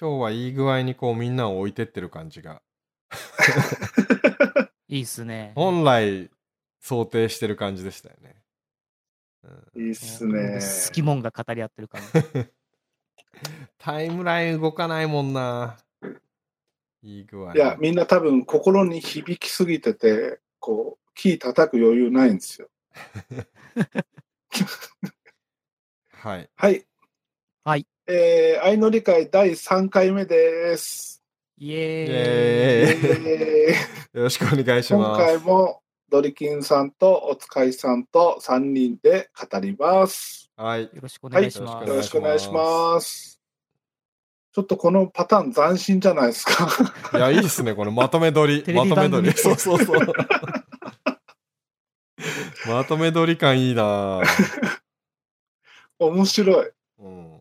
今日はいい具合にこうみんなを置いてってる感じが。いいっすね。本来想定してる感じでしたよね。うん、いいっすね。好きもんが語り合ってる感じ。タイムライン動かないもんな。いい具合。いや、みんな多分心に響きすぎてて、こう、キー叩く余裕ないんですよ。はい。はい。はい。えー、愛の理解第3回目です。イイエーイ。よろしくお願いし今ます。回もドリキンさんとおつかいさんと3人で語ります。はい。よろしくお願いします。はいよろしくお願いします。ちょっとこのパターン斬新じゃないですか。いや、いいっすね。このまとめ撮り。まとめ撮り。そうそうそう。まとめ撮り感いいな面白い。うん。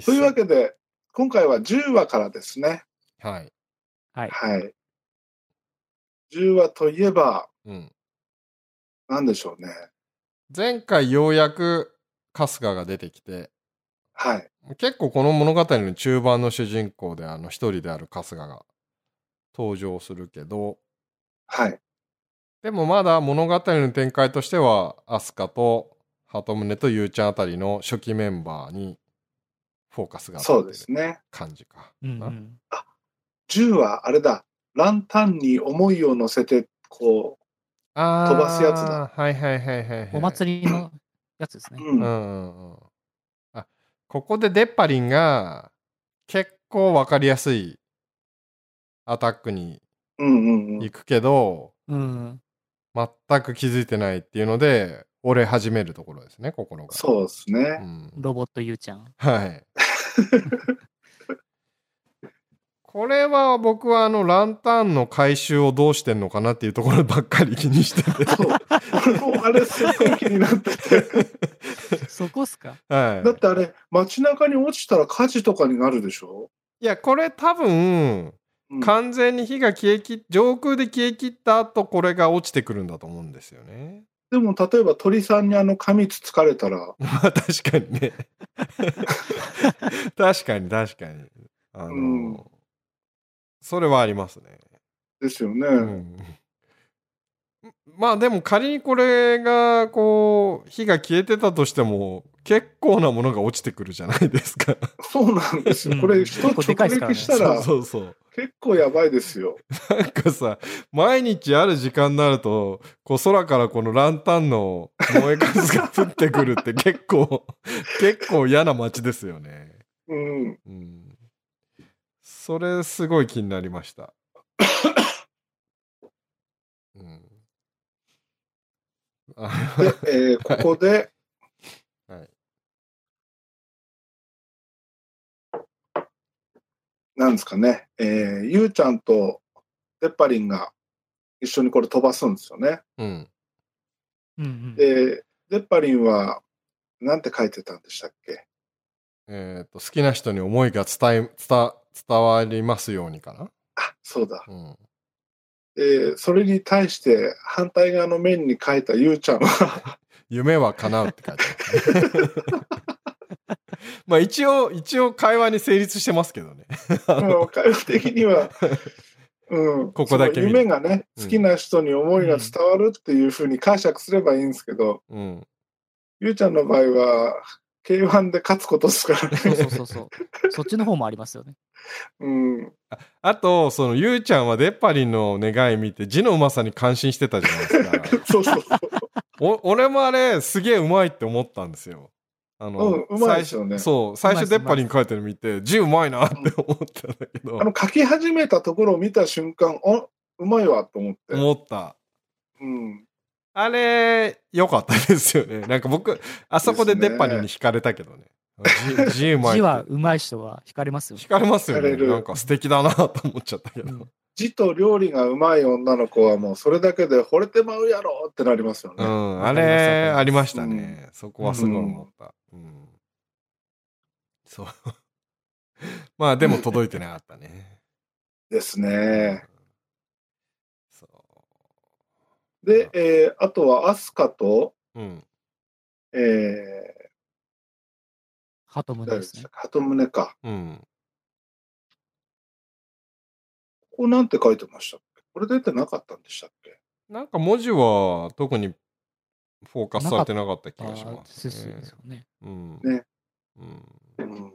とねいうわけで、今回は10話からですね。はい。はい。はい。10話といえば、うん。何でしょうね。前回ようやく春日が出てきて、はい。結構この物語の中盤の主人公であの一人である春日が登場するけど、はい。でもまだ物語の展開としては、アスカと鳩宗とゆうちゃんあたりの初期メンバーにフォーカスが当そうですね。感じか。うんうん。10話、あれだ。ランタンに思いを乗せて、こあー飛ばすやつだ。はいはいはいはい、はい。お祭りのやつですう、ね。うんうん。あ、ここでデッパリンが結構わかりやすいアタックにうんうんうん。行くけど、うん。全く気づいてないっていうので、折れ始めるところですね、心が。そうですうね。ん。ロボットゆうちゃん。はい。これは僕はあのランタンの回収をどうしてんのかなっていうところばっかり気にしてて。そう。俺もあれすごい気になってて。そこっすか？はい。だってあれ、街中に落ちたら火事とかになるでしょ、いや、これ多分、うん、完全に火が消えきっ上空で消えきった後これが落ちてくるんだと思うんですよね。でも例えば鳥さんにあの髪つつかれたら、まあ確かにね。確かに確かに。あの、うんそれはありますね。ですよね。うんまあでも仮にこれがこう火が消えてたとしても結構なものが落ちてくるじゃないですか。そうなんですよ。うんこれ人結構でかいですからね直撃したらそうそうそう。結構やばいですよ。なんかさ毎日ある時間になるとこう空からこのランタンの燃えかすが降ってくるって 結構結構嫌な街ですよね。うん。うん。それすごい気になりました。うん。えーここで、はい。なんですかね、えーゆうちゃんとデッパリンが一緒にこれ飛ばすんですよね。うん。うんうん。で、デッパリンは、なんて書いてたんでしたっけ？えっ、と、好きな人に思いが伝え、伝、伝わりますようにかな？あ、そうだ。うん。で、それに対して反対側の面に書いたゆうちゃんは、夢は叶うって書いてある。まあ一応、一応会話に成立してますけどね。あのうん会話的には、うん、ここだけ夢がね、うん好きな人に思いが伝わるっていうふうに解釈すればいいんですけど、うん。ゆうちゃんの場合は、K1 で勝つことですからね。そうそうそうそう。そっちの方もありますよね。うん、あと、その、ゆうちゃんはデッパリンの願い見て字のうまさに感心してたじゃないですか。そうそうそう。お俺もあれ、すげえうまいって思ったんですよ。あの、うんうまいですよね最初そう、最初うまいっすデッパリン書いてるの見て、字うまいなって思ったんだけどあ、の書き始めたところを見た瞬間、あうまいわと思って。思った。うん、あれ、良かったですよね。なんか僕、あそこでデッパリンに惹かれたけどね。字字うまい は上手い人は惹かれますよね惹。かれますよね。なんか素敵だなと思っちゃったけど。うん字と料理がうまい女の子はもうそれだけで惚れてまうやろってなりますよね。うん、あれ、ありましたね。そこはすごい思った。うん。そう。まあ、でも届いてなかったね。ですね。そで、えーあとはアスカと、う。うん。え鳩ー、宗ですね誰でした。か鳩宗か。うん。こなんて書いてましたっけ？これ出てなかったんでしたっけ？なんか文字は特にフォーカスされてなかった気がしあますですねです。よね。うん。ねうん。うん。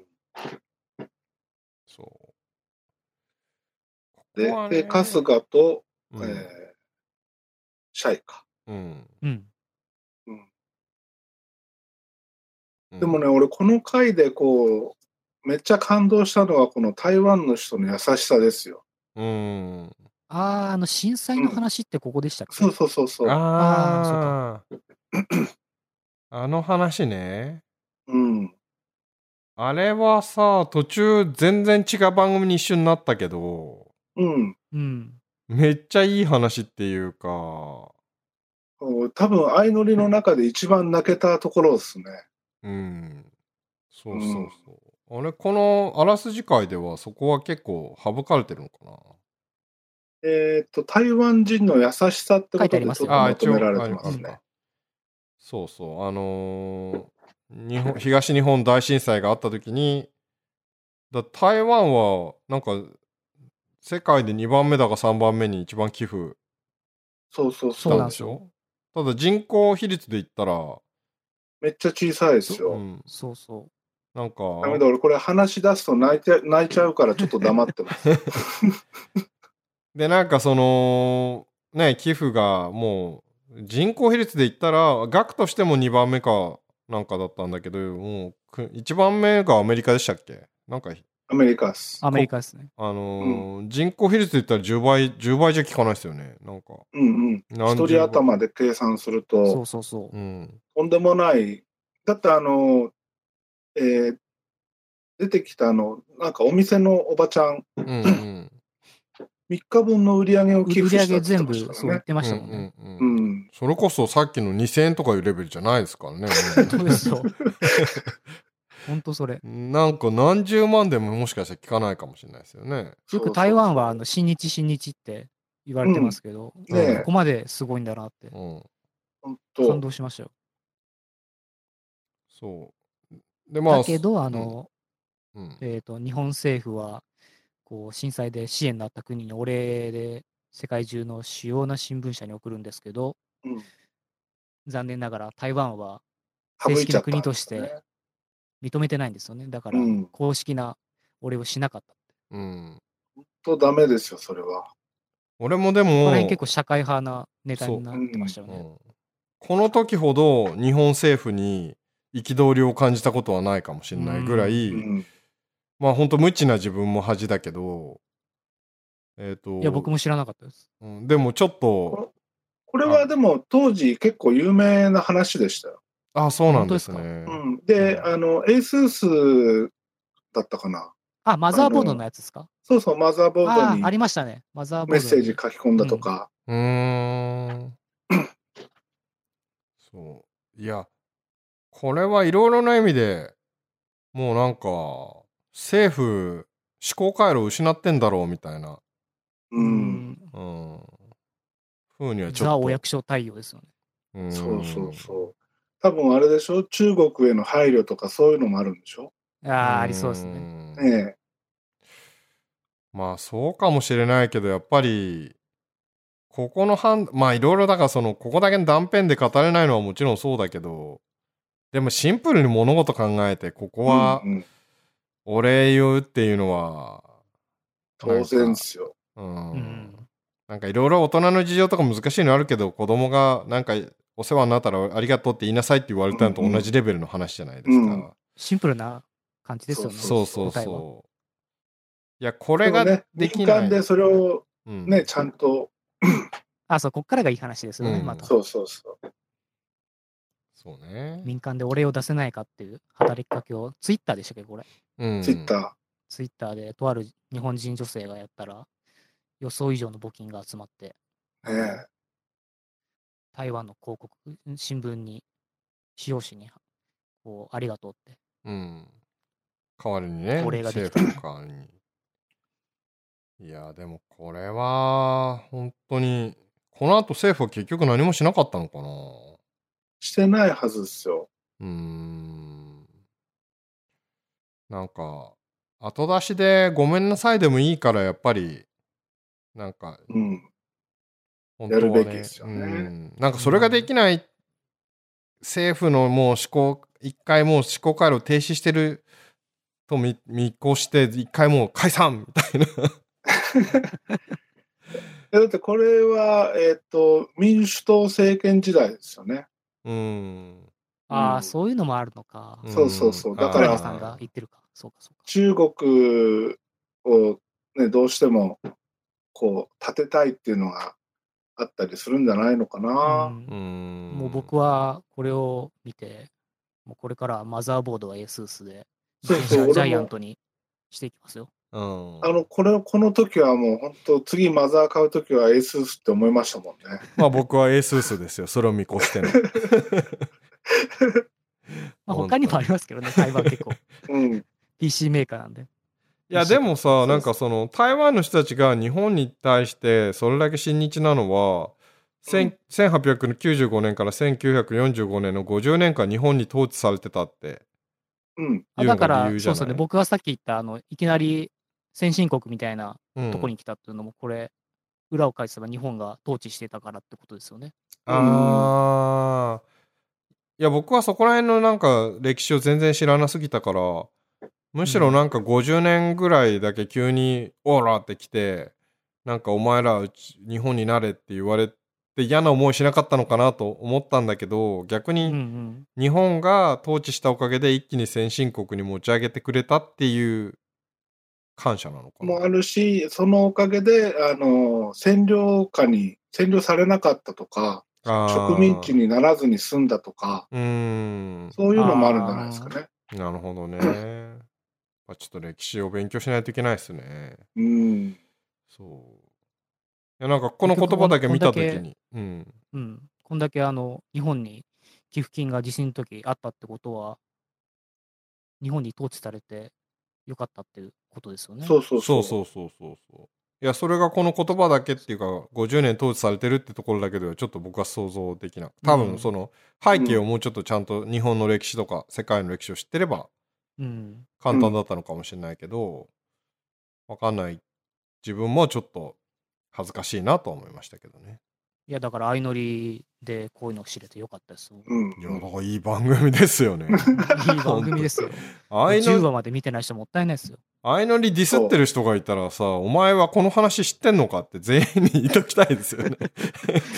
そう。こで、こはねで春日と、うんえーシャイか。うん。うん。うん。うんでもね、俺この回でこう、めっちゃ感動したのはこの台湾の人の優しさですよ。うん。ああ、あの震災の話ってここでしたっけ、そうそうそうそう。ああ。あの話ね。うん。あれはさ、途中全然違う番組に一緒になったけど、うん。うん。めっちゃいい話っていうか、多分相乗りの中で一番泣けたところですね。うん。そうそうそう。あれ、このあらすじ会ではそこは結構省かれてるのかな？えっ、と、台湾人の優しさってこと書いてありますよでちょっとまとめられてあますね。そうそう。あのー日本東日本大震災があった時に、だ台湾はなんか世界で2番目だか3番目に一番寄付そうそうしそう。たんでしょ？ただ人口比率で言ったら、めっちゃ小さいですよ。うん、そうそなんか、ダメだ、俺これ話し出すと泣いて 泣いちゃうからちょっと黙ってます。で、なんかその、ね、寄付がもう人口比率で言ったら、額としても2番目かなんかだったんだけど、もうく1番目がアメリカでしたっけ？なんか、アメリカっすう。。アメリカですね。あのー人口比率で言ったら10倍、10倍じゃ効かないですよね。なんか。うんうん。一人頭で計算するそとう、そうそう。うん。とんでもない。だってあの、えー出てきたあの、なんかお店のおばちゃん、うんうん。3日分の売り上げを寄売り上付したって言げ全部そう言っってましたね。てましたもんね。うんうんううんん。それこそさっきの2000円とかいうレベルじゃないですからね。本当ですよ。本当それ。なんか何十万でももしかしたら効かないかもしれないですよね。よく台湾はあの新日新日って言われてますけど、うんねえここまですごいんだなってうん。本感当動しましたよ。そう。で、まあ。だけど、あの、うん、えっ、と、日本政府は、こう、震災で支援になった国にお礼で世界中の主要な新聞社に送るんですけど、うん残念ながら台湾は省正式な国としてね認めてないんですよね。だからうん、公式なお礼をしなかった。うん。本当ダメですよ、それは。俺もでこのも、辺結構社会派なネタになってましたよね。うんこの時ほど日本政府に憤りを感じたことはないかもしれないぐらい、うんまあ本当無知な自分も恥だけど、えっ、と、いや、僕も知らなかったです。うんでもちょっと、これはでも当時結構有名な話でしたよ。あ、そうなんです本ね。うん、で、うんあの、 ASUS だったかな。あ、マザーボードのやつですか？そうそう、マザーボードにああ、ありましたね。マザーボードに。メッセージ書き込んだとか。うーん。そう。いや、これはいろいろな意味でもうなんか、政府、思考回路を失ってんだろうみたいな、う。うんん。うん。ふうにはちょザ・っと。お役所対応ですよね。うんそうそうそう。多分あれでしょ？中国への配慮とかそういうのもあるんでしょ？ああ、ありそうですね。んねまあそうかもしれないけど、やっぱり、ここの判まあいろいろだからその、ここだけの断片で語れないのはもちろんそうだけど、でもシンプルに物事考えて、ここえ。はお礼言うっていうのは、当然ですよ。うん。うんなんかいろいろ大人の事情とか難しいのあるけど、子供がなんかお世話になったらありがとうって言いなさいって言われたのと同じレベルの話じゃないですか。うんシンプルな感じですよね。そうそうそう。いや、これがでもね、できない。民間でそれをうんね、ちゃんと、あ、そう、こっからがいい話ですよね、うんまた。そうそうそう。そうね。民間でお礼を出せないかっていう働きかけを、ツイッターでしたっけ、これ？うんツイッタツイッターでとある日本人女性がやったら、予想以上の募金が集まって、ー。ねえ。台湾の広告、新聞に、使用紙に、こう、ありがとうって。うん。代わりにね、お礼ができた政府の代わりに。いや、でもこれは、本当に、この後政府は結局何もしなかったのかなしてないはずですよ。うーん。なんか、後出しでごめんなさいでもいいから、やっぱり、なんか、うん。本やるべきですよねうんなんかそれができない政府のもう思考、一回もう思考回路停止してると見見越して、一回もう解散みたいな。えだってこれは、えっ、と、民主党政権時代ですよね。うん。ああ、うんそういうのもあるのか。うんそうそうそうだからさんが言ってるか。そうか、そうか。中国を、ね、どうしても、こう、立てたいっていうのがあったりするんじゃないのかな。うんうん。もう僕はこれを見て、もうこれからマザーボードは ASUS で、そうそう自転車ジャイアントにしていきますよ。うん。あの、これ、この時はもう本当、次マザー買う時は ASUS って思いましたもんね。まあ僕は ASUS ですよ。それを見越しての。まあ、他にもありますけどね、台湾結構。うん。PC メーカーなんで。いやでもさなんかその台湾の人たちが日本に対してそれだけ親日なのは、せん1895年から1945年の50年間日本に統治されてたってうん。いうのあだから、そうですね、僕がさっき言った、あの、いきなり先進国みたいなうんとこに来たっていうのも、これ、裏を返せば日本が統治してたからってことですよね。ああいや僕はそこら辺のなんか歴史を全然知らなすぎたからむしろなんか50年ぐらいだけ急に「オーラ!」って来てなんかお前ら日本になれって言われて嫌な思いしなかったのかなと思ったんだけど逆に。日本が統治したおかげで一気に先進国に持ち上げてくれたっていう感謝なのかな？もあるし、そのおかげで、あの、占領下に、占領されなかったとか、植民地にならずに済んだとか、うーん。そういうのもあるんじゃないですかね。なるほどね。まあちょっと歴史を勉強しないといけないですね。うん。そう。いやなんかこの言葉だけ見たときに。うん。うん。こんだけあの、日本に寄付金が地震の時あったってことは、日本に統治されてよかったっていうことですよね。そうそうそそうう。そうそうそうそう。いや、それがこの言葉だけっていうか、50年統治されてるってところだけではちょっと僕は想像できなく多うん分その背景をもうちょっとちゃんと日本の歴史とか世界の歴史を知ってればうん。簡単だったのかもしれないけど、わかんない自分もちょっと恥ずかしいなとは思いましたけどね。いや、だから相乗りでこういうのを知れてよかったですよ。うん。いや、だからいい番組ですよね。いい番組ですよ。10あいの話まで見てない人もったいないですよ。あいのにディスってる人がいたらさ、お前はこの話知ってんのかって全員に言いときたいですよね。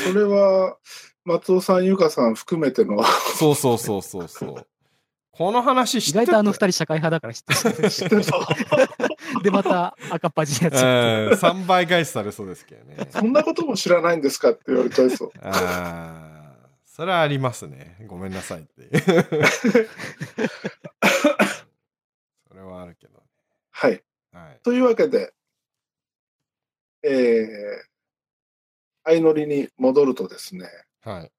それは、松尾さん、ゆかさん含めての、そうそうそうそうそう。この話知意って外とあの二人社会派だから知ってる。知ってたで、また赤っ端のやつ。えー、3倍返しされそうですけどね。そんなことも知らないんですかって言われちゃいそう。ああ、それはありますね。ごめんなさいっていう。それはあるけど。はい。はい。というわけで、えー、相乗りに戻るとですね、はい。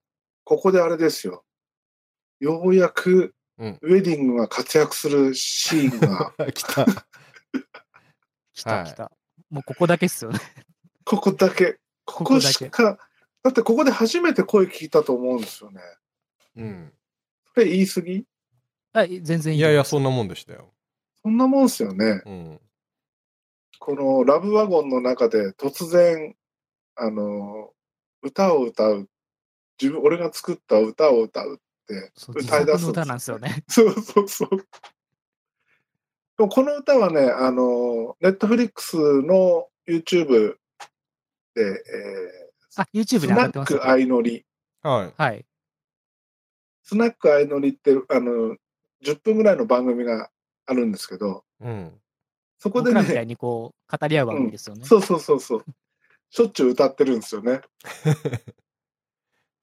ここであれですよ。ようやくうん、ウェディングが活躍するシーンが、来た。来はいた来た。もうここだけっすよね。ここだけ、ここしか、だってここで初めて声聞いたと思うんですよね。うん。それ言い過ぎ？あ全然いい。いやいや、そんなもんでしたよ。そんなもんですよね。うん。このラブワゴンの中で突然、あの、歌を歌う。自分、俺が作った歌を歌うってそう自作歌い出すの歌なんですよね。そうそうそう。でもこの歌はね、あの、ネットフリックスの YouTube で、えあ、ー YouTube スナッに上がってますよク相乗り。はい。はい。スナック相乗りって、あの、10分ぐらいの番組があるんですけど、うん。そこで僕らみたいね、にこう、語り合う番組ですよね。そうそうそうそう。しょっちゅう歌ってるんですよね。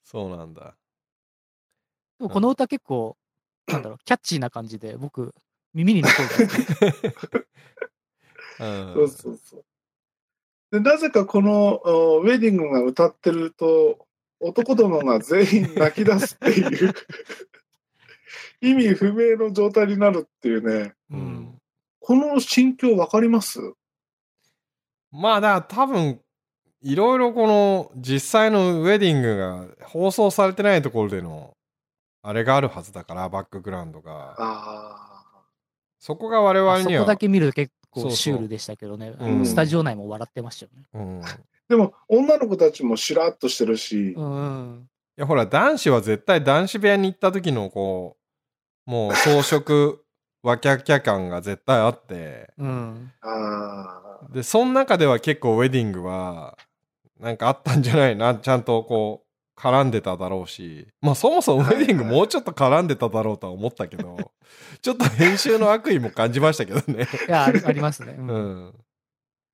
そうなんだ。でもこの歌結構、なんだろう、キャッチーな感じで、僕、耳に残る。そうそうそう。で、なぜかこのおウェディングが歌ってると、男どもが全員泣き出すっていう、意味不明の状態になるっていうね、うん。この心境わかります？まあ、だから多分、いろいろこの実際のウェディングが放送されてないところでの、あれがあるはずだから、バックグラウンドが。あそこが我々にはあそこだ、け見ると結構シュールでしたけどね。そううんスタジオ内も笑ってましたよね。うん。いでも、女の子たちもしらっとしてるし、うん。や、ほら、男子は絶対男子部屋に行った時の、こう、もう装飾、わきゃきゃ感が絶対あって、うん。で、その中では結構ウェディングは、なんかあったんじゃないな、ちゃんとこう、絡んでただろうし、まあそもそもウェディングもうちょっと絡んでただろうとは思ったけど、ちょっと編集の悪意も感じましたけどね。いや、ありありますね。う。うんん。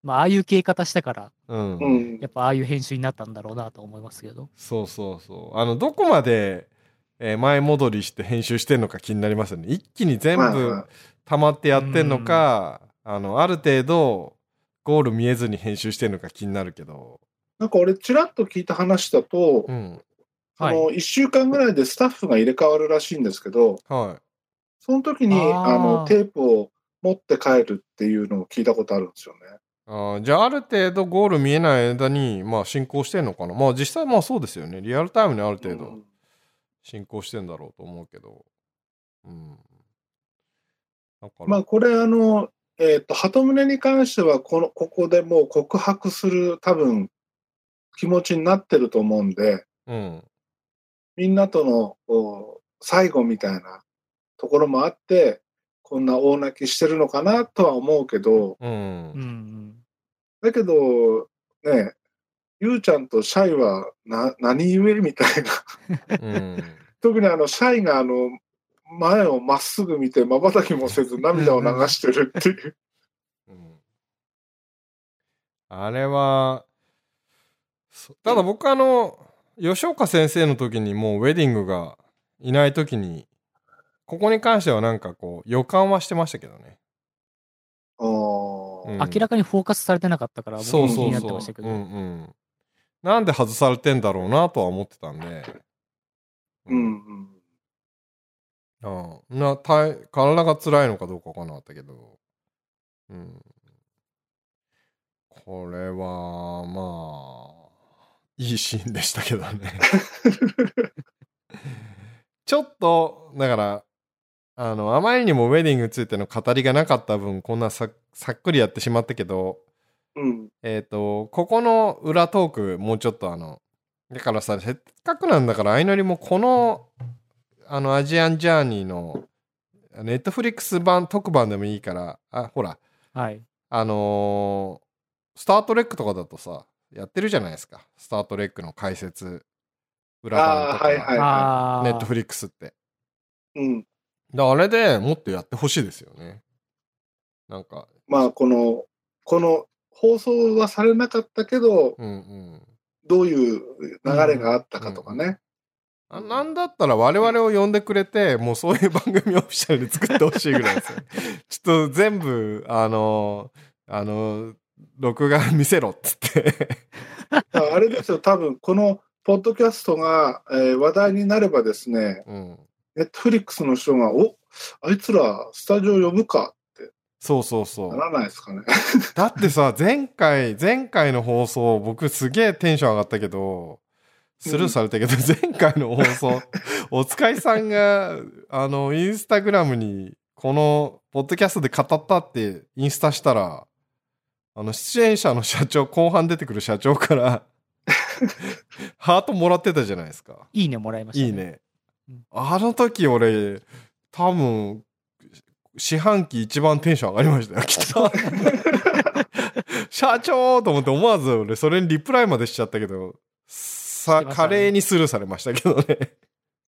まあ、ああいう消え方したから、うん。うんやっぱああいう編集になったんだろうなと思いますけど。そうそうそう。あの、どこまで、えー前戻りして編集してんのか気になりますよね。一気に全部溜まってやってんのか、あの、ある程度、ゴール見えずに編集してんのか気になるけど。なんか俺、ちらっと聞いた話だと、うん。はいあの1週間ぐらいでスタッフが入れ替わるらしいんですけど、はその時にあのテープを持って帰るっていうのを聞いたことあるんですよね。い。あーじゃあ、ある程度ゴール見えない間に、まあ、進行してんのかな？まあ、実際まあそうですよね。リアルタイムにある程度うん進行してんだろうと思うけど。うん。だから、まあこれあの、えっ、と、鳩宗に関してはこの、ここでもう告白する多分気持ちになってると思うんで、うん。みんなとのお最後みたいなところもあって、こんな大泣きしてるのかなとは思うけど、うん。だけど、ね、ゆうちゃんとシャイはな何故みたいな。うん。特にあの、シャイがあの、前をまっすぐ見て瞬きもせず涙を流してるっていう。うんあれは、そただ僕あの、吉岡先生の時にもうウェディングがいない時に、ここに関してはなんかこう予感はしてましたけどね。あーうん明らかにフォーカスされてなかったから、僕そうも気になってそうそう。ましたけど。うんうん。なんで外されてんだろうなとは思ってたんで。う。んうん。ああな体体が辛いのかどうかわかんなかったけど。うん。これは、まあ、いいシーンでしたけどね。ちょっと、だから、あの、あまりにもウェディングについての語りがなかった分、こんなささっくりやってしまったけど、うん。えっ、と、ここの裏トーク、もうちょっとあの、だからさ、せっかくなんだから、相乗りもこの、あの、アジアンジャーニーの、ネットフリックス版、特番でもいいから、あ、ほら、はい。あのースタートレックとかだとさ、やってるじゃないですか。スタートレックの解説、裏番とか、はいはいああ。ネットフリックスって。うん。だあれでもっとやってほしいですよね。なんか、まあ、この、この放送はされなかったけど、うんうん。どういう流れがあったかとかね。あなんだったら我々を呼んでくれて、もうそういう番組をオフィシャルで作ってほしいぐらいですよ。ちょっと全部、あの、あの、録画見せろっつって。あれですよ、多分このポッドキャストが、えー話題になればですね、うん。ネットフリックスの人が、おあいつらスタジオ呼ぶかってそうそうそう。ならないですかね。だってさ、前回、前回の放送、僕すげえテンション上がったけど、スルーされたけど、前回の放送、おつかいさんが、あの、インスタグラムに、この、ポッドキャストで語ったって、インスタしたら、あの、出演者の社長、後半出てくる社長から、ハートもらってたじゃないですか。いいねもらいました、いい。ねうん。あの時俺、多分、四半期一番テンション上がりましたよ、きっと。社長と思って思わず俺それにリプライまでしちゃったけど、さ、華麗にスルーされましたけどね。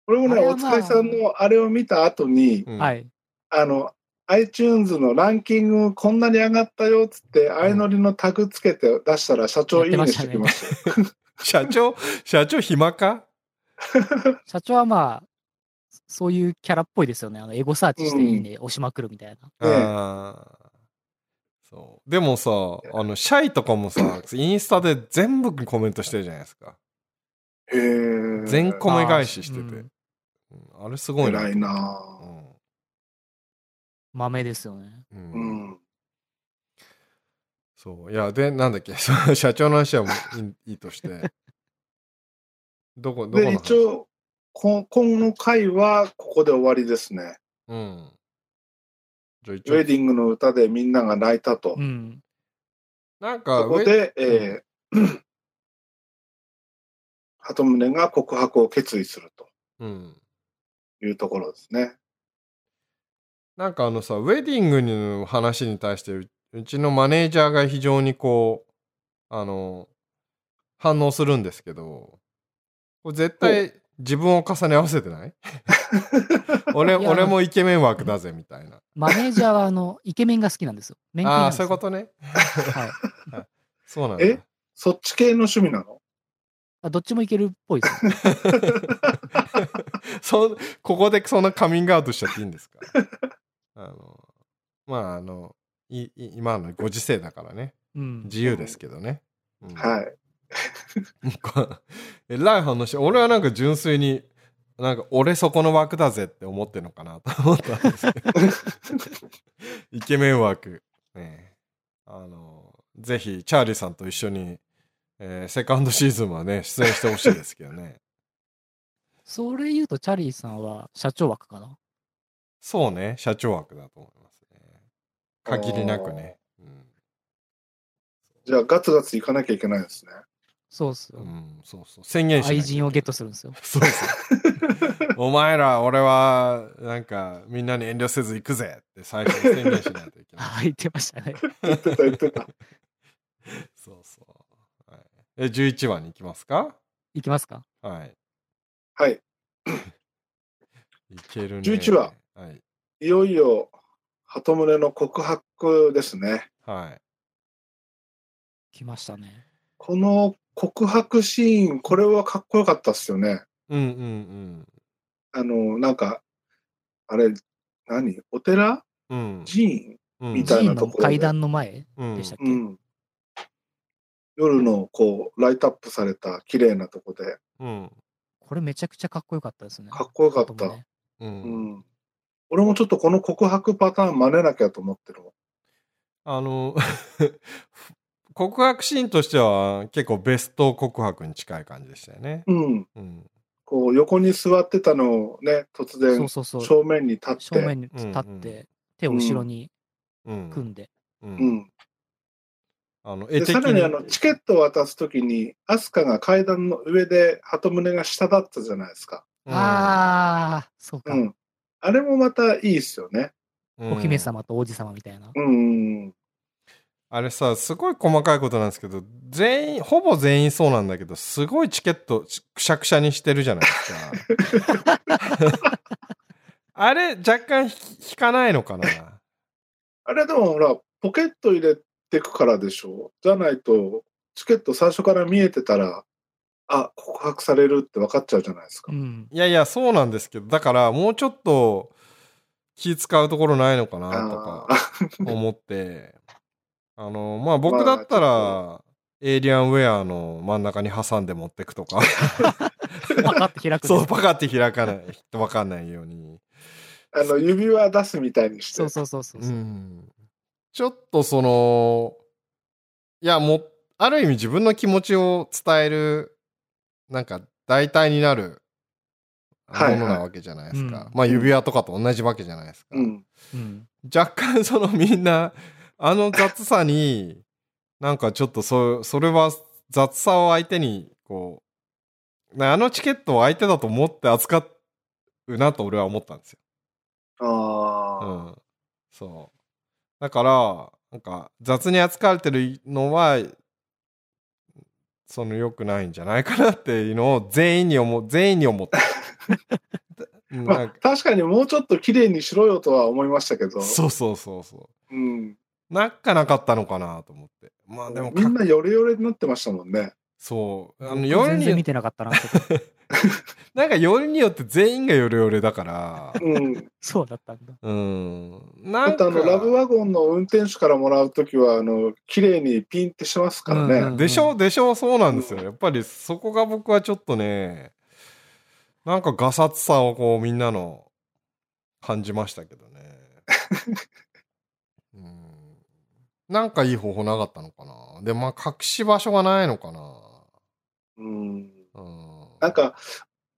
俺もね、おつかいさんのあれを見た後に、うんはい。あの、iTunes のランキングこんなに上がったよっつって、相乗りのタグつけて出したら社長いいねしてきましたよ。社長、社長暇か？社長はまあ、そういうキャラっぽいですよね。あのエゴサーチしてうんいいね、押しまくるみたいな。そう。でもさ、あの、シャイとかもさ、インスタで全部コメントしてるじゃないですか。へえ。全コメ返ししてて。うんうんあれすごいな。偉いな豆ですよね。う。うんん。そう。いや、で、なんだっけ、その社長の話はもう いいとして。どこ、どこので、話一応、こ今の回はここで終わりですね。うん。じゃあ一応、ウェディングの歌でみんなが泣いたとう。ん。なんか、そこで、えー、鳩宗が告白を決意するとうん。いうところですね。なんかあのさ、ウェディングの話に対してう、うちのマネージャーが非常にこう、あの、反応するんですけど、これ絶対自分を重ね合わせてない？俺俺もイケメン枠だぜみたいな。マネージャーは、あの、イケメンが好きなんですよ。メンああそういうことね。はい。そうなんだ。え？そっち系の趣味なの？あどっちもいけるっぽいですよ。そここでそんなカミングアウトしちゃっていいんですか？あのまああのいい今のご時世だからね。うん。自由ですけどね、うん。はい。こ えらい反応して俺はなんか純粋になんか俺そこの枠だぜって思ってるのかなと思ったんですけど。イケメン枠。ねあのぜひチャーリーさんと一緒に、えーセカンドシーズンはね出演してほしいですけどね。それ言うと、チャリーさんは社長枠かな。そうね、社長枠だと思いますね。限りなくね。うん、じゃあガツガツ行かなきゃいけないですね。そうっすよ。うん、そうそう。宣言し愛人をゲットするんですよ。そうそう。お前ら、俺は、なんか、みんなに遠慮せず行くぜって最初に宣言しないといけない。あ、言ってましたね。言ってた言ってた。そうそう。はい、え、11話に行きますか？いきますか？はい。はい。いけるね。11話。はい。いよいよ、鳩宗の告白ですね。はい。来ましたね。この告白シーン、これはかっこよかったっすよね。うんうんあの、なんか、あれ、何？お寺？うん。うん。寺院？うんみたい寺院のなところで階段の前うんでしたっけ、うん。夜のこう、ライトアップされた綺麗なとこで、うん。これめちゃくちゃかっこよかったですね。かっこよかった。ねう。うんん。俺もちょっとこの告白パターン真似なきゃと思ってる。あの、告白シーンとしては結構ベスト告白に近い感じでしたよね。うん。うん。こう、横に座ってたのをね、突然。正面に立って、正面に立って、手を後ろにうん。組んで。う。うんん。あの、絵で、的さらにあの、チケットを渡すときに、アスカが階段の上で、鳩宗が下だったじゃないですか。ああ、そうか、うん。あれもまたいいっすよね。うんお姫様と王子様みたいな。うん。あれさ、すごい細かいことなんですけど、全員、ほぼ全員そうなんだけど、すごいチケットしくしゃくしゃにしてるじゃないですか。あれ、若干引引かないのかな？あれでもほら、ポケット入れてくからでしょ？じゃないと、チケット最初から見えてたら、あ、告白されるって分かっちゃうじゃないですかう。ん。いやいや、そうなんですけど、だからもうちょっと気使うところないのかなとあか思って、あの、まあ僕だったら、エイリアンウェアの真ん中に挟んで持ってくとか、パカって開くんそう、パカって開かない、わかんないように。あの、指輪出すみたいにして。そうそうそうそう。うん。ちょっとその、いや、もう、ある意味自分の気持ちを伝える、なんか代替になるもはいはいのなわけじゃないですか。うんまあ指輪とかと同じわけじゃないですか。うん。うん。若干そのみんな、あの雑さに、なんかちょっとそそれは雑さを相手に、こう、なあのチケットを相手だと思って扱うなと俺は思ったんですよ。ああ、うん。そう。だから、なんか雑に扱われてるのは、その良くないんじゃないかなっていうのを全員に思う、全員に思った。うんまあ確かにもうちょっと綺麗にしろよとは思いましたけど。そうそうそうそう。うん。なんかなかったのかなと思って。まあでもかみんなヨレヨレになってましたもんね。そう。あの、僕よりによ全然見てなかったなって。なんかよりによって全員がヨレヨレだから、うん。そうだったんだ。うん。なんか、あの、ラブワゴンの運転手からもらうときは、あの、綺麗にピンってしますからね。うんうんでしょ？でしょ？そうなんですよ。やっぱりそこが僕はちょっとね、なんかガサツさをこうみんなの感じましたけどね。うん。なんかいい方法なかったのかな。で、まあ隠し場所がないのかな。うん。うん。なんか、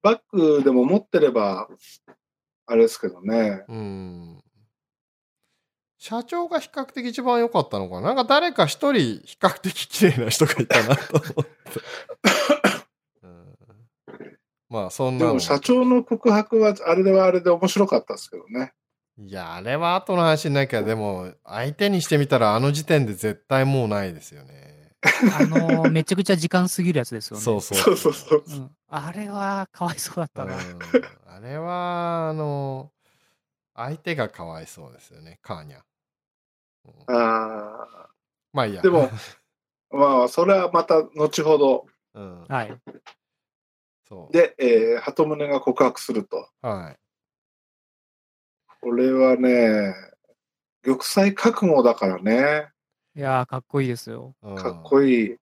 バッグでも持ってれば、あれですけどね。うん。社長が比較的一番良かったのかな？なんか誰か一人比較的綺麗な人がいたなと思って。うんまあそんなのでも社長の告白はあれではあれで面白かったですけどね。いや、あれは後の話になきゃ、でも、相手にしてみたら、あの時点で絶対もうないですよね。あのーめちゃくちゃ時間過ぎるやつですよね。そうそう。そうそうそう。うん。あれはかわいそうだったな。うんあれは、あの、相手がかわいそうですよね、カーニャ。うんあまあいいや。でも、あ、まあ、それはまた後ほど。うん、はい。そう。で、えー、鳩宗が告白すると。はい。これはね、玉砕覚悟だからね。いやー、かっこいいですよ。うんかっこいい。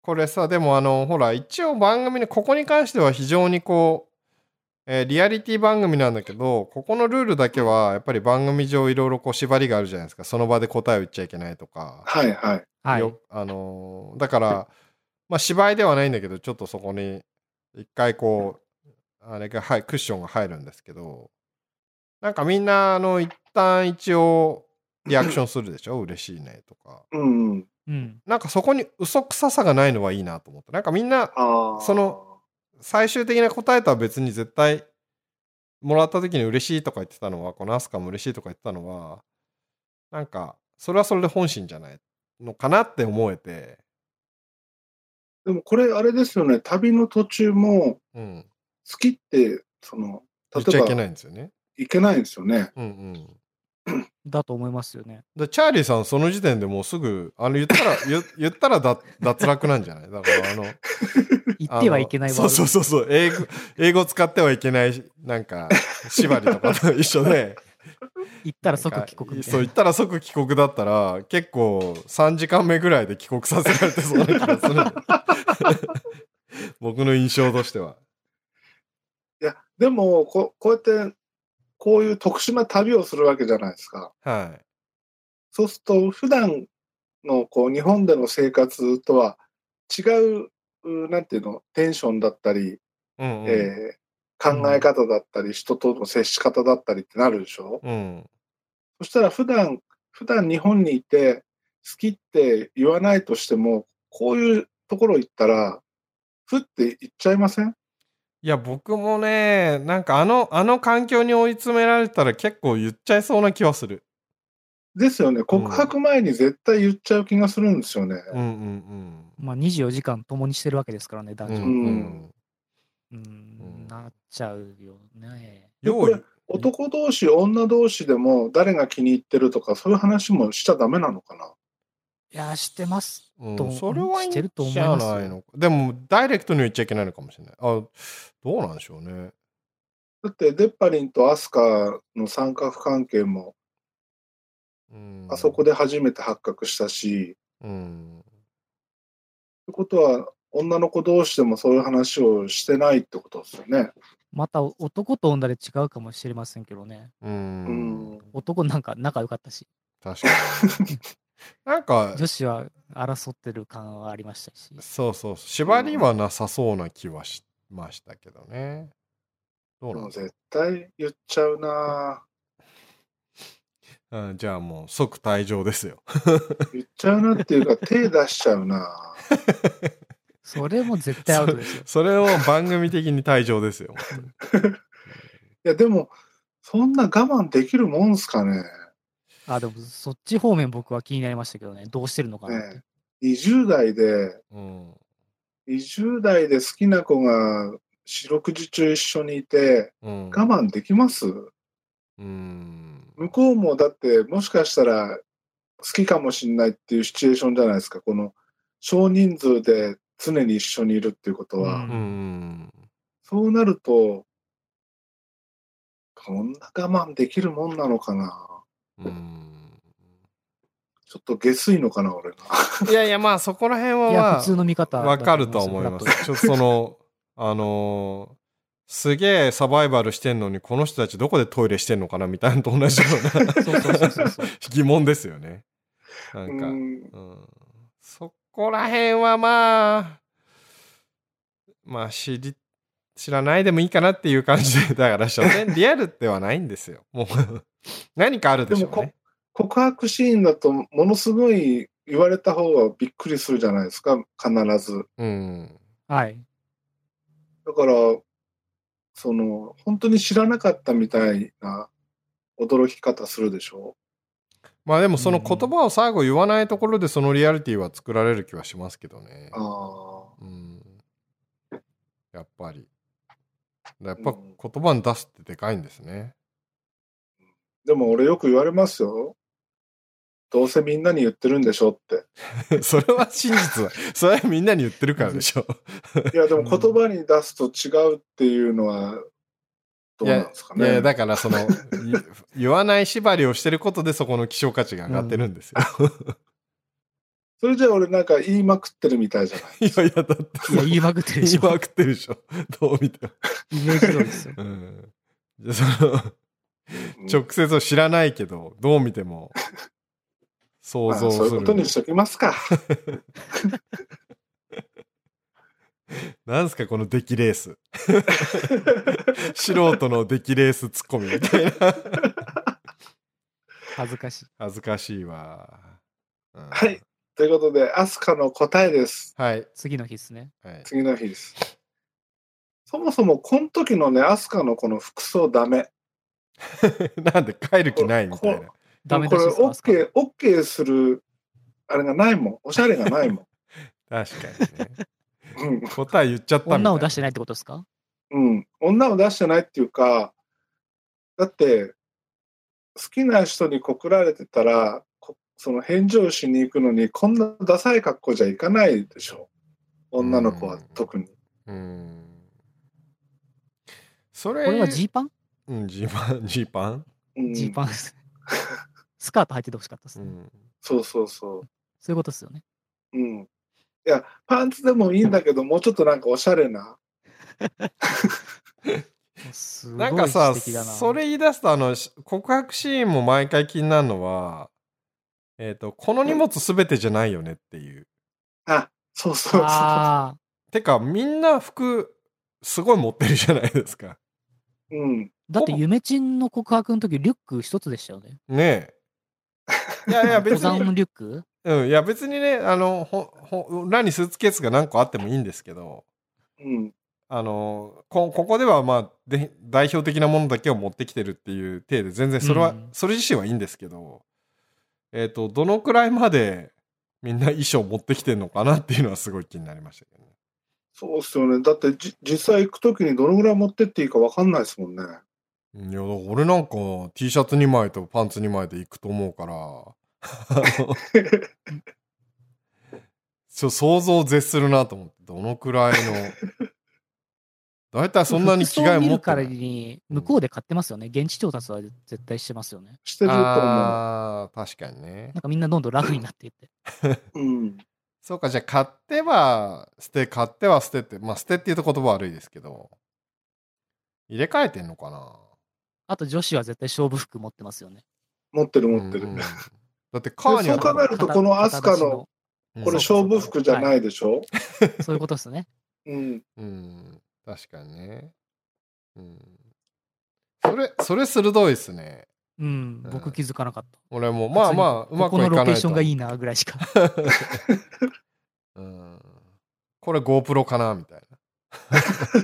これさ、でもあの、ほら、一応番組に、ここに関しては非常にこう、えーリアリティ番組なんだけど、ここのルールだけは、やっぱり番組上いろいろこう縛りがあるじゃないですか。その場で答えを言っちゃいけないとか。はいはい。はい。よあのーだから、まあ芝居ではないんだけど、ちょっとそこに、一回こう、あれが、はい、クッションが入るんですけど、なんかみんな、あの、一旦一応、リアクションするでしょ？嬉しいねとか。うんうん。うん。なんかそこに嘘くささがないのはいいなと思って。なんかみんな。その、最終的な答えとは別に絶対もらった時に嬉しいとか言ってたのはこのアスカも嬉しいとか言ってたのはなんかそれはそれで本心じゃないのかなって思えてでもこれあれですよね、旅の途中もうん好きって、その、言っちゃいけ例えばないんですよねいけないんですよね。うんうん だと思いますよね。でチャーリーさんその時点でもうすぐあの言ったら 言言ったらだ脱落なんじゃない？だからあの 言ってはいけないそうそうそうそう。英語英語使ってはいけないなんか縛りとかと 一緒で。言ったら即帰国。そう言ったら即帰国だったら結構3時間目ぐらいで帰国させられてそうな気がする。僕の印象としては。いや、でもこ、こうやって、こういう特殊な旅をするわけじゃないですか。はい。そうすると、普段のこう日本での生活とは違う、うなんていうの、テンションだったり、うんうん。えー考え方だったり、人との接し方だったりってなるでしょ？うん。そしたら普段、普段日本にいて、好きって言わないとしても、こういうところ行ったら、ふって言っちゃいません？いや僕もねなんかあのあの環境に追い詰められたら結構言っちゃいそうな気はするですよね。告白前に絶対言っちゃう気がするんですよね。うんうんまあ24時間共にしてるわけですからね、男女。うんううんうんん、なっちゃうよね。でこれよう男同士、女同士でも誰が気に入ってるとか、そういう話もしちゃダメなのかな？いや、してます。うん。とそれはいいんしてると思いじゃます。よないのかでもダイレクトに言っちゃいけないのかもしれない。あどうなんでしょうね。だって、デッパリンとアスカの三角関係も、うん。あそこで初めて発覚したし、うん。ってことは、女の子同士でもそういう話をしてないってことですよね。また男と女で違うかもしれませんけどね。ううんん。男なんか仲良かったし、確かに なんか女子は争ってる感はありましたし。そうそう縛りはなさそうな気はしましたけどねどうなんですかでも絶対言っちゃうなうんじゃあもう即退場ですよ言っちゃうなっていうか、手出しちゃうなそれも絶対アウトですよ。それを番組的に退場ですよ本当に いや、でも、そんな我慢できるもんすかね。あ、でもそっち方面僕は気になりましたけどね。どうしてるのかなって。ね20代で、うん20代で好きな子が四六時中一緒にいて、うん我慢できます？うん向こうもだって、もしかしたら好きかもしれないっていうシチュエーションじゃないですか。この少人数で常に一緒にいるっていうことは。うんうんそうなると、こんな我慢できるもんなのかな？うん。ちょっと下水のかな、俺が。いやいやまあそこら辺はいや、ま普通の見方わかると思いますちょっとそのあのーすげえサバイバルしてん。のにこの人たちどこでトイレしてん。のかなみたいなのと同じような。疑問ですよねなん。か、うん、そこら辺はまあまあ知り知らないでもいいかなっていう感じでだから所詮リアルではないん。ですよもう何かあるでしょうね告白シーンだとものすごい言われた方がびっくりするじゃないですか、必ず。うん。はい。だから、その、本当に知らなかったみたいな驚き方するでしょまあでもその言葉を最後言わないところでそのリアリティは作られる気はしますけどね。ああ。うん。やっぱり。やっぱ言葉に出すってでかいんですね。でも俺よく言われますよ。どうせみんなに言ってるんでしょって。それは真実だ。それはみんなに言ってるからでしょ。いや、でも言葉に出すと違うっていうのは、どうなんですかね。いや、だからその、い 言わない縛りをしてることでそこの希少価値が上がってるんですよ。それじゃあ俺なんか言いまくってるみたいじゃない。いやいや、だっていや、言いまくってるでしょ。言いまくってるでしょ。どう見ても。イメージ通りですよ。うん。じゃあその、直接を知らないけど、どう見ても、想まあ像する。そういうことにしときますか。なんすか、この出来レース。素人の出来レースツッコミみたいな。恥ずかしい。恥ずかしいわ。うんはい。ということで、アスカの答えです。はい。次の日ですね。はい。次の日です。そもそも、この時のね、アスカのこの服装ダメ。なんで帰る気ないみたいな。ダメこれ、OK、OK する、あれがないもん。おしゃれがないもん。確かにね。うん答え言っちゃった。女を出してないってことですか？うん。女を出してないっていうか、だって、好きな人に告られてたら、こその返事をしに行くのに、こんなダサい格好じゃいかないでしょ。女の子は特に。うん。それ、これはジーパン？うん、ジーパン、ジーパン？うんジーパン。スカート履いててほしかったですね。うん。そうそうそそういうことですよね。う。うん。いや、パンツでもいいんだけど、もうちょっとなんかおしゃれな。なんかさ。それ言い出すと、あの、し告白シーンも毎回気になるのは、えっ、と、この荷物すべてじゃないよねっていう。あ、そうそうそう。あてか、みんな服、すごい持ってるじゃないですか。うん。ーだって、ゆめちんの告白の時、リュック一つでしたよね。ねえ。いやいや、別に、登山リュック？うん、いや別にね、あの、ほ、ほ、裏にスーツケースが何個あってもいいんですけど、うん。あの、こ、ここではまあ、で、代表的なものだけを持ってきてるっていう体で、全然それは、うんそれ自身はいいんですけど、えっ、と、どのくらいまでみんな衣装持ってきてんのかなっていうのはすごい気になりましたけどね。そうっすよね。だってじ、実際行くときにどのぐらい持ってっていいかわかんないですもんね。いや、俺なんか T シャツ2枚とパンツ2枚で行くと思うから、ちょ想像を絶するなと思って、どのくらいの。だいたいそんなに着替え持って。に、向こうで買ってますよね。現地調達は絶対してますよね。してると思ああ、確かにねなん。かみんなどんどんラフになっていって。う。うん。そうか、じゃあ買っては捨て、買っては捨てって、まあ捨てっていうと言葉悪いですけど、入れ替えてんのかなあと女子は絶対勝負服持ってますよね。持ってる持ってる。うんうん だってカーニャそう考えるとこのアスカのうんこれ勝負服じゃないでしょ、そういうことですね。うん。うん、確かにね。うん。それ、それ鋭いですね。うん、うん僕気づかなかった。俺も、まあまあ、うまくいかないと。ロケーションがいいなぐらいしか。うん。これ GoPro かなみたい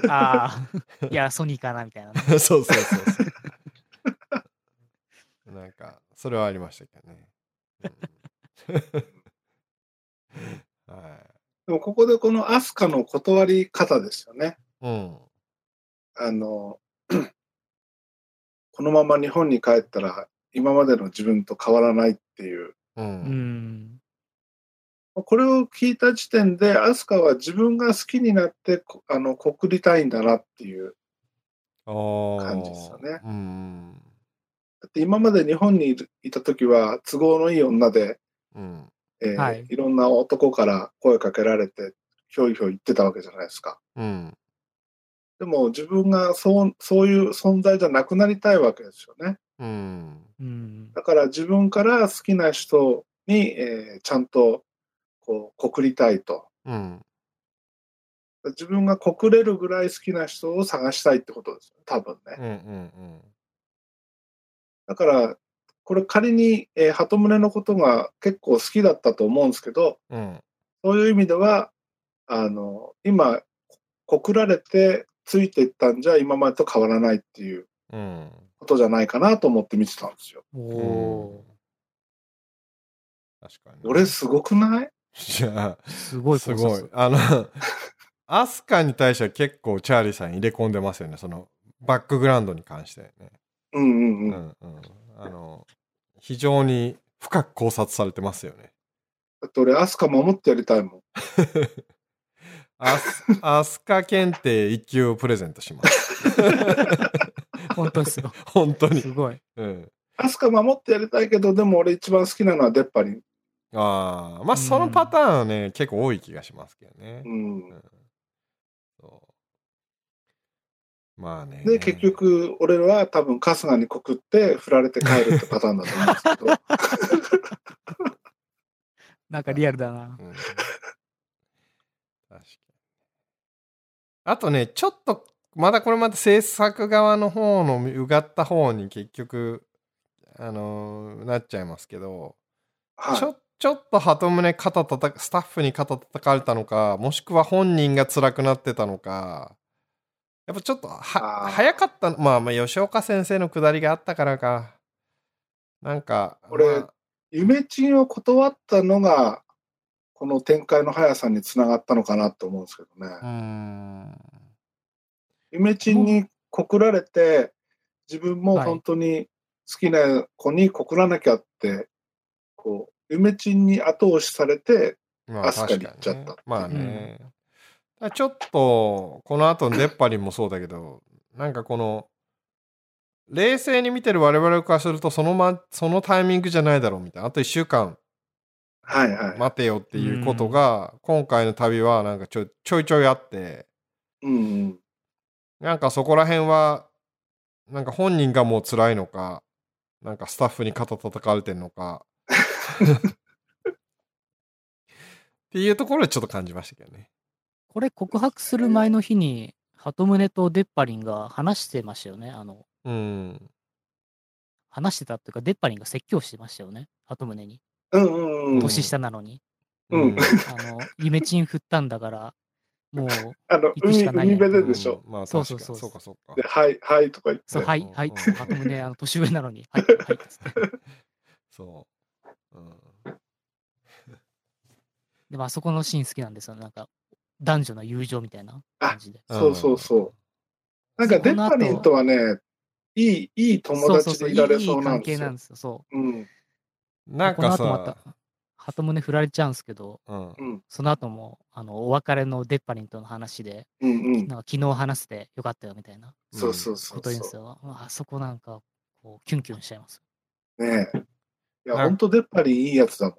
ああ、いや、ソニーかなみたいなね。な。そうそうそうそう。なんか、それはありましたけどね。うん、はい。でもここでこのアスカの断り方ですよね。うん。あの、このまま日本に帰ったら今までの自分と変わらないっていう。う。うんん。これを聞いた時点で、アスカは自分が好きになって、こあの、告りたいんだなっていう。感じですよねうん。だって今まで日本にいた時は都合のいい女で、うん。えーはいいろんな男から声かけられて、ひょいひょい言ってたわけじゃないですか。うん。でも自分がそうそういう存在じゃなくなりたいわけですよね。うん。うん。だから自分から好きな人に、えーちゃんとこう告りたいと。うん。自分が告れるぐらい好きな人を探したいってことですよ。多分ね。うん。うん。だから、これ仮に、えー鳩宗のことが結構好きだったと思うんですけど、うん。そういう意味では、あの、今、告られてついていったんじゃ今までと変わらないっていううん。ことじゃないかなと思って見てたんですよ。おうんお確かに。俺すごくない？じゃー、すごあ、いすごい。あの、アスカに対しては結構チャーリーさん入れ込んでますよね。その、バックグラウンドに関してね。うんうんううん。んうん。あの、非常に深く考察されてますよね。だって俺、アスカ守ってやりたいもん。アス、アスカ検定1級をプレゼントします。本当ですよ。本当にす。ごい。うん。アスカ守ってやりたいけど、でも俺一番好きなのはデッパリン。ああ、まあそのパターンはね、結構多い気がしますけどねう。ん。そうまあね。で、結局、俺は多分春日に告って振られて帰るってパターンだと思うんですけど。なんかリアルだな。うん、確かに。あとね、ちょっと、まだこれまた制作側の方のうがった方に結局、あのーなっちゃいますけど、はいちょちょっと鳩胸肩たたスタッフに肩叩かれたのかもしくは本人が辛くなってたのかやっぱちょっとは早かったまあまあ吉岡先生のくだりがあったからか。なんか俺まあ。夢賃を断ったのが、この展開の速さにつながったのかなと思うんですけどね。夢賃に告られて、自分もはい。本当に好きな子に告らなきゃって、こう、夢賃に後押しされて、まあアスカに行っちゃったまあね、だからちょっとこの後の出っ張りもそうだけどなんかこの冷静に見てる我々からするとその,、ま、そのタイミングじゃないだろうみたいなあと1週間はいはい。待てよっていうことが今回の旅はなんかちょちょいちょいあってうんうん。なんかそこら辺はなんか本人がもう辛いのかなんかスタッフに肩叩かれてんのか っていうところでちょっと感じましたけどね。これ告白する前の日に、鳩宗とデッパリンが話してましたよね。あの、うん。話してたっていうか、デッパリンが説教してましたよね。鳩宗に。うんうんうん。年下なのに。うんあの、夢チン振ったんだから、もう、あの、行くし海、かないや海辺ででしょ？うんまあそう確かにそうそうそうかそうかで、。はい、はいとか言って。そう、はい、うんはい、うん鳩宗、あの、年上なのに、はい、はい。そう。うん。でも、あそこのシーン好きなんですよ。なんか、男女の友情みたいな感じで。そうそうそう。なんか、デッパリンとはね、いい、いい友達でいられそういい関なんですよ。係なんですよ。そう。うん。なんかこの後まさ、振られちゃうんですけど。その後も、あの、お別れのデッパリンとの話で、うんうん。なんか昨日話してよかったよみたいなそうそうそうこと言うんですそよ。あそこなんか、こう、キュンキュンしちゃいます。う。ねえ。いや、ほんとデッパリンいいやつだもん。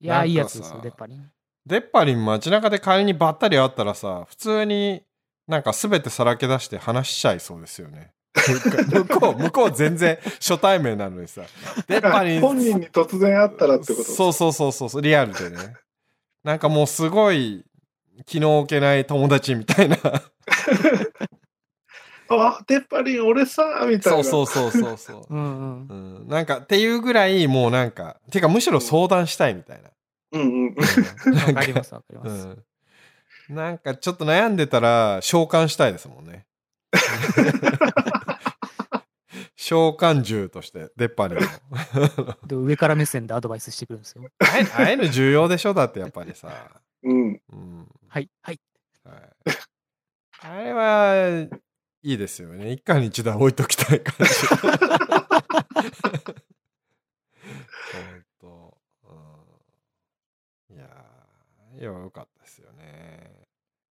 いやいいやつですさよ、デッパリン。デッパリン街中で仮にばったり会ったらさ、普通になんか全てさらけ出して話しちゃいそうですよね。向こう、向こう全然 初対面なのにさ。デッパリン。本人に突然会ったらってこと？そうそうそうそうそう、リアルでね。なんかもうすごい気の置けない友達みたいな。あ、デッパリン俺さみたいな。そうそうそうそうそう。うんうん。うん、なんかっていうぐらいもうなんかてかむしろ相談したいみたいな、うんうん。わかります、わかりうます。ん、なんかちょっと悩んでたら召喚したいですもんね 召喚獣として出っ張りので、上から目線でアドバイスしてくるんですよ。あえああいうの重要でしょ？だってやっぱりさ、うん。うんはい、はい。はい、あれはいいですよね一家に一台置いときたい感じ本当、うん、いやーいやよかったですよね。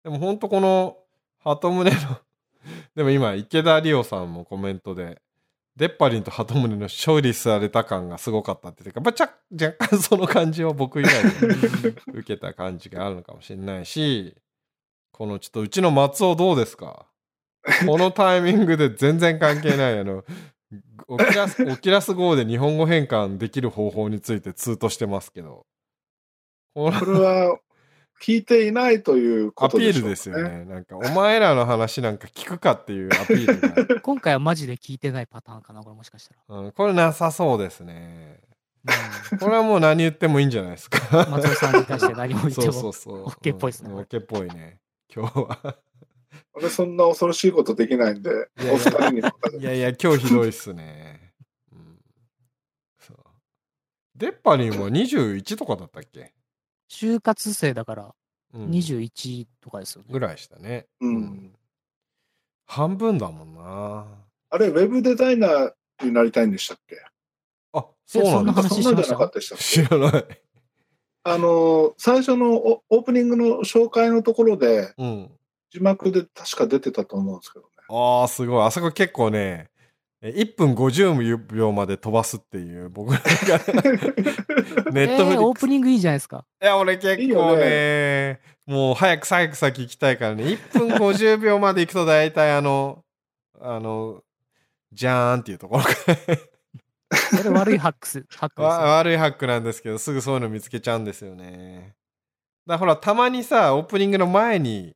でも本当この鳩宗の でも今池田理央さんもコメントでデッパリンと鳩宗の勝利された感がすごかったっていうか、やっぱちゃ若干その感じを僕以外に 受けた感じがあるのかもしれないしこのちょっとうちの松尾どうですか？このタイミングで全然関係ないあのオキラスオキラス号で日本語変換できる方法についてツートしてますけど。これは、聞いていないというこアピーとでしょうかルですよ。ね。なんか、お前らの話なんか聞くかっていうアピール 今回はマジで聞いてないパターンかな、これもしかしたら。が。うん、これなさそうですね。うこれはもう何言ってもいいんじゃないですか。ん、松尾さんに対して何も言ってそうも。そうそう。OK っぽいですねうん OK っぽいね。今日は。俺そんな恐ろしいことできないんで、いやいやお二人にいやいや、今日ひどいっすね。うん、そうデッパリンは21とかだったっけ、就活生だからうん、21とかですよね。ぐらいしたね。うん半分だもんな。あれ、ウェブデザイナーになりたいんでしたっけ？あ、そうなんだ。そんな話そんなんじゃなかったでしたっけ？知らない。あの、最初のオオープニングの紹介のところで、うん。字幕で確か出てたと思うんですけどね。ああ、すごい。あそこ結構ね、え1分50秒まで飛ばすっていう、僕なんか、ネットフリえー、ックス。オープニングいいじゃないですか。いや、俺結いいよ構ねもう早く早く先行きたいからね、1分50秒まで行くと大体あの、あの、じゃーんっていうところかそれ悪いハックス、ハックです。悪いハックなんですけど、すぐそういうの見つけちゃうんですよね。だからほら、たまにさ、オープニングの前に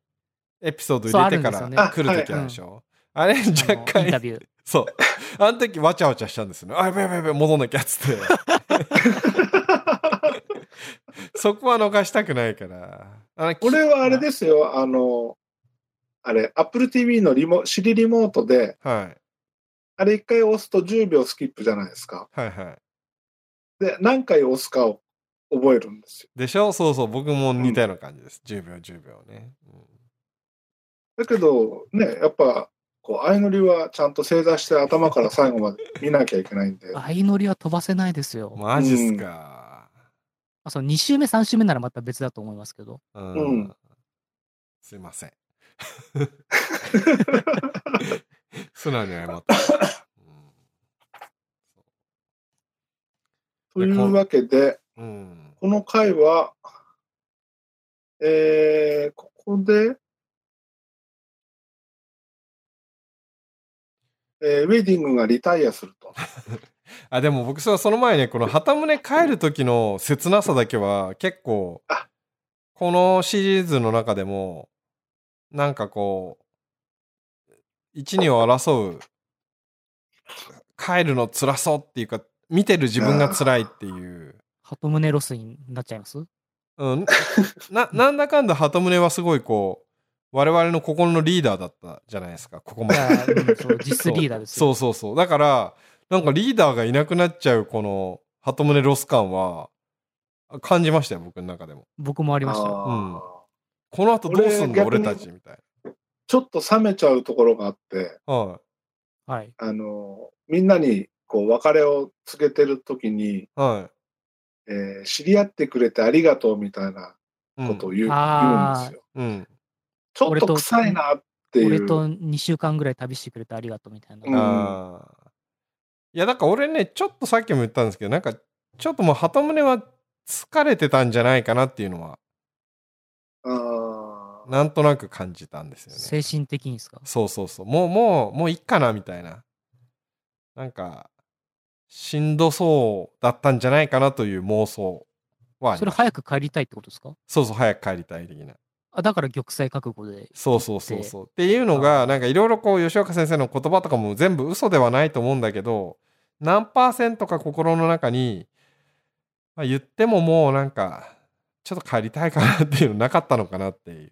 エピソード入れてから来るときあるでしょ。あれ若干インタビュー。そう。あの時わちゃわちゃしたんですよね。あ、やべやべやべ、戻んなきゃっつって。そこは逃したくないから。これはあれですよ、あの、あれ、Apple TV のリモ、シリリモートで、はい。あれ一回押すと10秒スキップじゃないですか。はいはい。で、何回押すかを覚えるんですよ。でしょ？そうそう。僕も似たような感じです。10秒、10秒ね。うんだけど、ね、やっぱ、こう、相乗りはちゃんと正座して頭から最後まで見なきゃいけないんで。相乗りは飛ばせないですよ。マジっすか。あその2周目、3周目ならまた別だと思いますけど。うん。うんすいません。素直に謝った。というわけで、うん。うんこの回は、えー、ここで、えーウェディングがリタイアすると。あ、でも僕そその前ね、この旗宗帰る時の切なさだけは結構あ、このシリーズの中でも、なんかこう、一二を争う、帰るの辛そうっていうか、見てる自分が辛いっていう。鳩胸ロスになっちゃいます？うん、な なんだかんだ鳩宗はすごいこう我々の心のリーダーだったじゃないですかここまで。うん、そう 実質リーダーですよ。そうそうそう。だからなんかリーダーがいなくなっちゃうこの鳩宗ロス感は感じましたよ僕の中でも。僕もありました。うん。この後どうすんの俺たちみたいちょっと冷めちゃうところがあって、なははい。あの、みんなにこう別れを告げてる時に、い。はえー知り合ってくれてありがとうみたいないうことを言う,、言うん。あー。ですよ。うんちょっと臭いなっていう。俺と2週間ぐらい旅してくれてありがとうみたいな。うんいやだから俺ねちょっとさっきも言ったんですけどなんかちょっともう鳩宗は疲れてたんじゃないかなっていうのはなんとなく感じたんですよね。精神的にですか？そうそうそう。もう、もう、もういっかな、みたいな。なんか、しんどそうだったんじゃないかなという妄想はそれ早く帰りたいってことですか？そうそう、早く帰りたい的な。あだから玉砕覚悟で。そうそうそうそう。っていうのが、なんかいろいろこう、吉岡先生の言葉とかも全部嘘ではないと思うんだけど、何パーセントか心の中に、まあ、言ってももうなんか、ちょっと帰りたいかなっていうのなかったのかなっていう。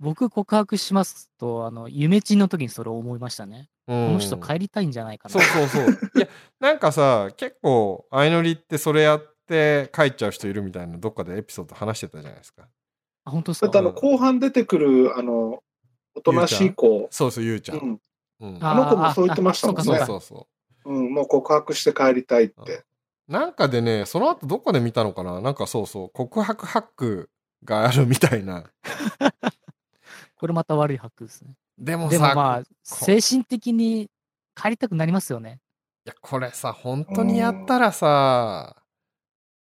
僕告白しますと、あの、夢賃の時にそれを思いましたね。ここの人帰りたいんじゃないかな。そうそうそう。いや、なんかさ、結構、相乗りってそれやって帰っちゃう人いるみたいな、どっかでエピソード話してたじゃないですか。あ、本当ですか？だってあの、後半出てくる、あの、おとなしい子、そうそう、ゆうちゃ。うんん、うん。ああの子もそう言ってましたもんねそうそうそうん、もう告白して帰りたいって。う。なんかでね、その後どこで見たのかな？なんかそうそう、告白ハックがあるみたいな。これまた悪いハックですね。でもさ、でもまあ、精神的に帰りたくなりますよね。いや、これさ、本当にやったらさ、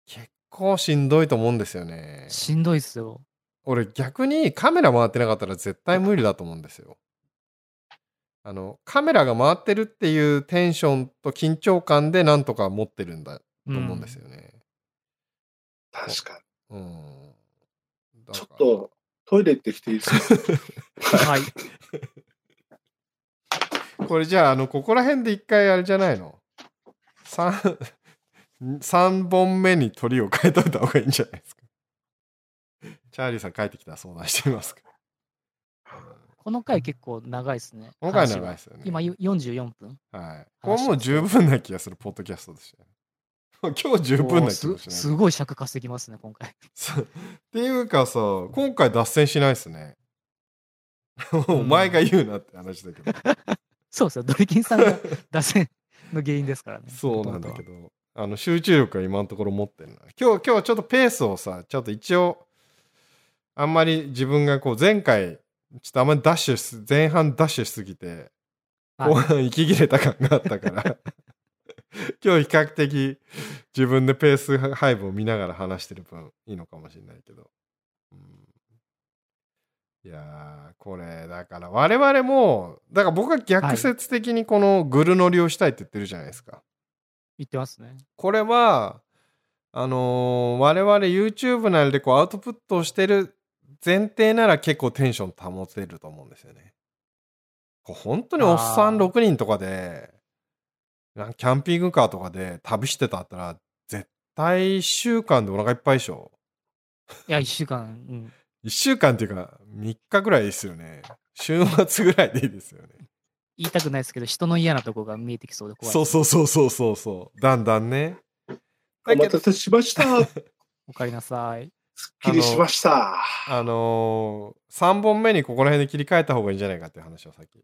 結構しんどいと思うんですよね。しんどいっすよ。俺逆にカメラ回ってなかったら絶対無理だと思うんですよ。あの、カメラが回ってるっていうテンションと緊張感でなんとか持ってるんだと思うんですよね。確かうん。ちょっとトイレ行ってきていいですか？はい。これじゃあ、あの、ここら辺で一回あれじゃないの ?3、三本目に鳥を変えといた方がいいんじゃないですか？チャーリーさん帰ってきたら相談してみますか？この回結構長いですね。この回長いですよね。今よ44分。はい。これもう十分な気がするポッドキャストでしたよ。今日十分な気もしない。おーすすごい尺稼ぎますね、今回。っていうかさ、今回脱線しないですね。お前が言うなって話だけど。そうですよ。ドリキンさんが脱線の原因ですからね。そうなんだけど。ど、あの集中力が今のところ持ってるな。今日、今日ちょっとペースをさ、ちょっと一応、あんまり自分がこう前回、ちょっとあんまりダッシュす、前半ダッシュしすぎて、はい後半息切れた感があったから、今日比較的自分でペース配分を見ながら話してる分いいのかもしれないけど。うんいやー、これ、だから我々も、だから僕は逆説的にこのグル乗りをしたいって言ってるじゃないですか。言ってますね。これは、あのー我々 YouTube なりでこうアウトプットをしてる前提なら結構テンション保てると思うんですよね。こう本当におっさんあー6人とかで、なんキャンピングカーとかで旅してたったら、絶対1週間でお腹いっぱいでしょ。いや、1週間、うん。1週間っていうか3日ぐらいですよね。週末ぐらいでいいですよね。言いたくないですけど、人の嫌なとこが見えてきそうで怖い。そうそうそうそうそうそう。だんだんね。お待たせしました。おかえりなさい。すっきりしました。あのー、3本目にここら辺で切り替えた方がいいんじゃないかっていう話をさっき